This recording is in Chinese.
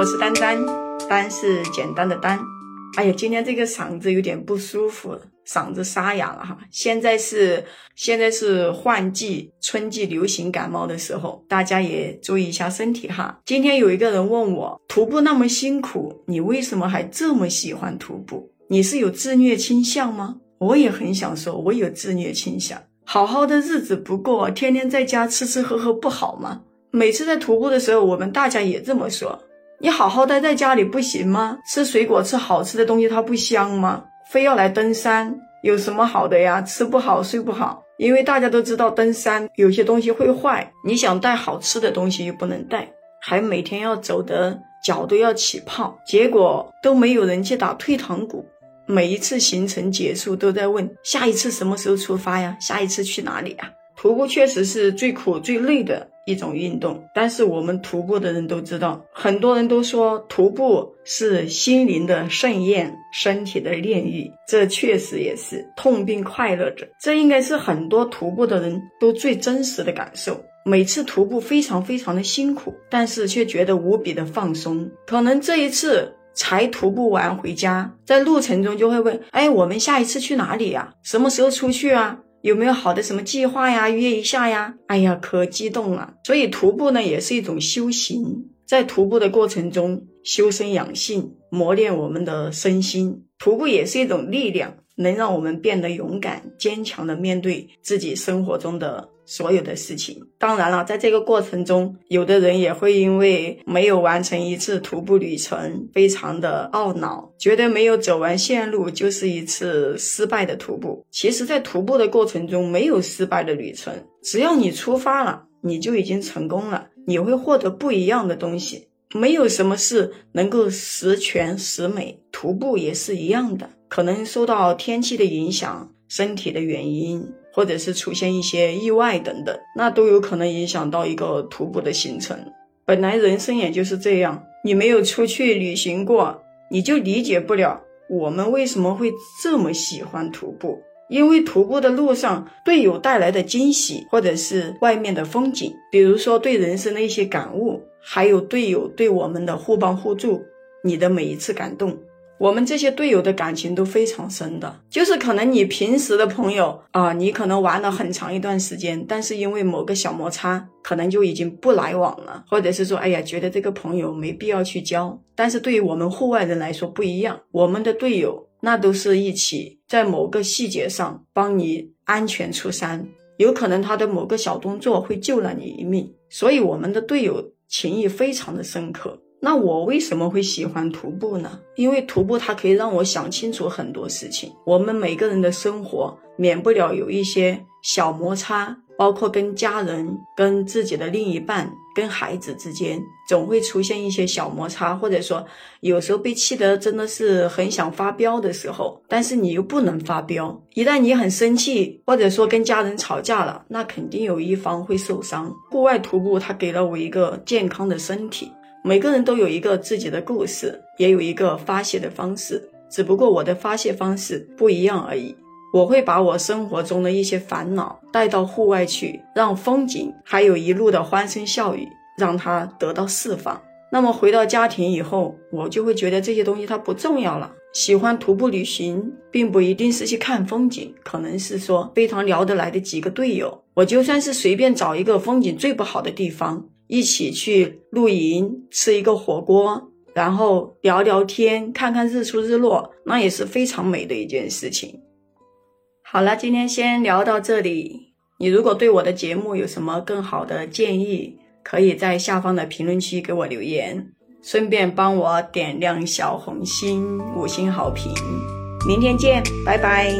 我是丹丹，丹是简单的丹。哎呀，今天这个嗓子有点不舒服，嗓子沙哑了哈。现在是现在是换季，春季流行感冒的时候，大家也注意一下身体哈。今天有一个人问我，徒步那么辛苦，你为什么还这么喜欢徒步？你是有自虐倾向吗？我也很想说，我有自虐倾向。好好的日子不过，天天在家吃吃喝喝不好吗？每次在徒步的时候，我们大家也这么说。你好好待在家里不行吗？吃水果，吃好吃的东西，它不香吗？非要来登山，有什么好的呀？吃不好，睡不好。因为大家都知道登山有些东西会坏，你想带好吃的东西又不能带，还每天要走的脚都要起泡，结果都没有人去打退堂鼓。每一次行程结束，都在问下一次什么时候出发呀？下一次去哪里呀？徒步确实是最苦最累的一种运动，但是我们徒步的人都知道，很多人都说徒步是心灵的盛宴，身体的炼狱，这确实也是痛并快乐着。这应该是很多徒步的人都最真实的感受。每次徒步非常非常的辛苦，但是却觉得无比的放松。可能这一次才徒步完回家，在路程中就会问：哎，我们下一次去哪里呀？什么时候出去啊？有没有好的什么计划呀？约一下呀！哎呀，可激动了。所以徒步呢，也是一种修行，在徒步的过程中修身养性，磨练我们的身心。徒步也是一种力量，能让我们变得勇敢、坚强的面对自己生活中的。所有的事情，当然了，在这个过程中，有的人也会因为没有完成一次徒步旅程，非常的懊恼，觉得没有走完线路就是一次失败的徒步。其实，在徒步的过程中，没有失败的旅程，只要你出发了，你就已经成功了，你会获得不一样的东西。没有什么事能够十全十美，徒步也是一样的，可能受到天气的影响，身体的原因。或者是出现一些意外等等，那都有可能影响到一个徒步的行程。本来人生也就是这样，你没有出去旅行过，你就理解不了我们为什么会这么喜欢徒步。因为徒步的路上，队友带来的惊喜，或者是外面的风景，比如说对人生的一些感悟，还有队友对我们的互帮互助，你的每一次感动。我们这些队友的感情都非常深的，就是可能你平时的朋友啊，你可能玩了很长一段时间，但是因为某个小摩擦，可能就已经不来往了，或者是说，哎呀，觉得这个朋友没必要去交。但是对于我们户外人来说不一样，我们的队友那都是一起在某个细节上帮你安全出山，有可能他的某个小动作会救了你一命，所以我们的队友情谊非常的深刻。那我为什么会喜欢徒步呢？因为徒步它可以让我想清楚很多事情。我们每个人的生活免不了有一些小摩擦，包括跟家人、跟自己的另一半、跟孩子之间，总会出现一些小摩擦，或者说有时候被气得真的是很想发飙的时候，但是你又不能发飙。一旦你很生气，或者说跟家人吵架了，那肯定有一方会受伤。户外徒步它给了我一个健康的身体。每个人都有一个自己的故事，也有一个发泄的方式，只不过我的发泄方式不一样而已。我会把我生活中的一些烦恼带到户外去，让风景还有一路的欢声笑语让它得到释放。那么回到家庭以后，我就会觉得这些东西它不重要了。喜欢徒步旅行，并不一定是去看风景，可能是说非常聊得来的几个队友，我就算是随便找一个风景最不好的地方。一起去露营，吃一个火锅，然后聊聊天，看看日出日落，那也是非常美的一件事情。好了，今天先聊到这里。你如果对我的节目有什么更好的建议，可以在下方的评论区给我留言，顺便帮我点亮小红心，五星好评。明天见，拜拜。